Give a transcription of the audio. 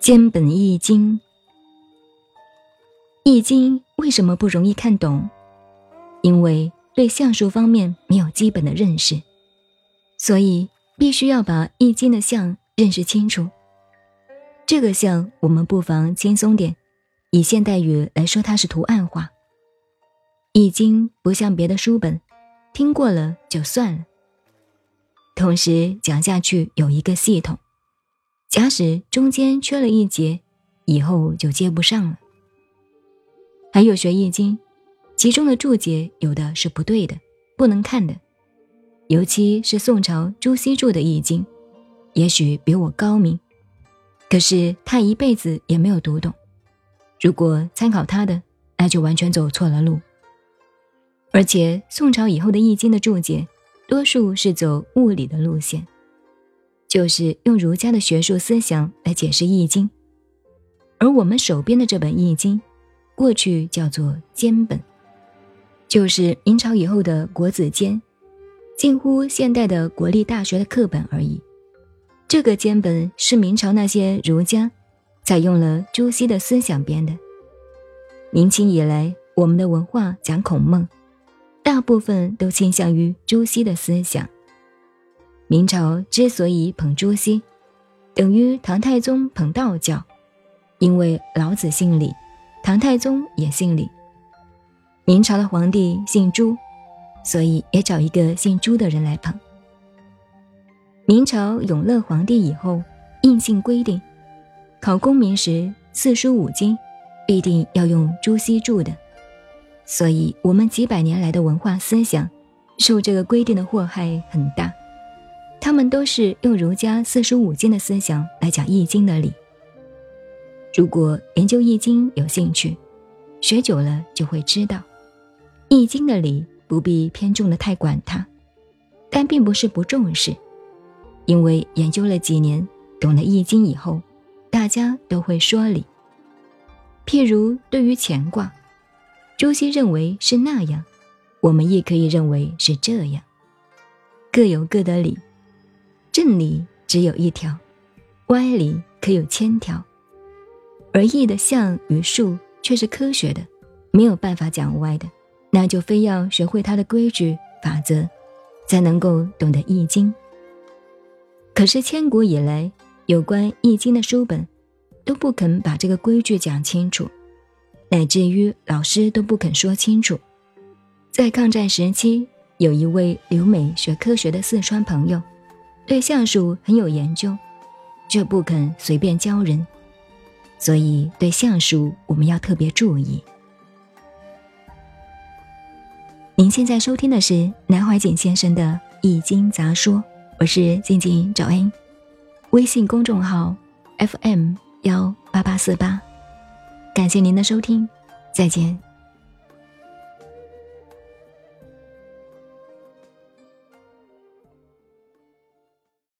兼本易经，易经为什么不容易看懂？因为对相术方面没有基本的认识，所以必须要把易经的象认识清楚。这个象，我们不妨轻松点，以现代语来说，它是图案化。易经不像别的书本，听过了就算了。同时讲下去有一个系统，假使中间缺了一节，以后就接不上了。还有学易经。其中的注解有的是不对的，不能看的，尤其是宋朝朱熹注的《易经》，也许比我高明，可是他一辈子也没有读懂。如果参考他的，那就完全走错了路。而且宋朝以后的《易经》的注解，多数是走物理的路线，就是用儒家的学术思想来解释《易经》，而我们手边的这本《易经》，过去叫做兼本。就是明朝以后的国子监，近乎现代的国立大学的课本而已。这个监本是明朝那些儒家采用了朱熹的思想编的。明清以来，我们的文化讲孔孟，大部分都倾向于朱熹的思想。明朝之所以捧朱熹，等于唐太宗捧道教，因为老子姓李，唐太宗也姓李。明朝的皇帝姓朱，所以也找一个姓朱的人来捧。明朝永乐皇帝以后，硬性规定，考功名时四书五经必定要用朱熹注的，所以我们几百年来的文化思想受这个规定的祸害很大。他们都是用儒家四书五经的思想来讲易经的理。如果研究易经有兴趣，学久了就会知道。易经的理不必偏重的太管它，但并不是不重视，因为研究了几年，懂了易经以后，大家都会说理。譬如对于乾卦，朱熹认为是那样，我们亦可以认为是这样，各有各的理，正理只有一条，歪理可有千条，而易的象与数却是科学的，没有办法讲歪的。那就非要学会它的规矩法则，才能够懂得《易经》。可是千古以来，有关《易经》的书本，都不肯把这个规矩讲清楚，乃至于老师都不肯说清楚。在抗战时期，有一位留美学科学的四川朋友，对相术很有研究，却不肯随便教人。所以对相术，我们要特别注意。您现在收听的是南怀瑾先生的《易经杂说》，我是静静找恩，微信公众号 FM 幺八八四八，感谢您的收听，再见。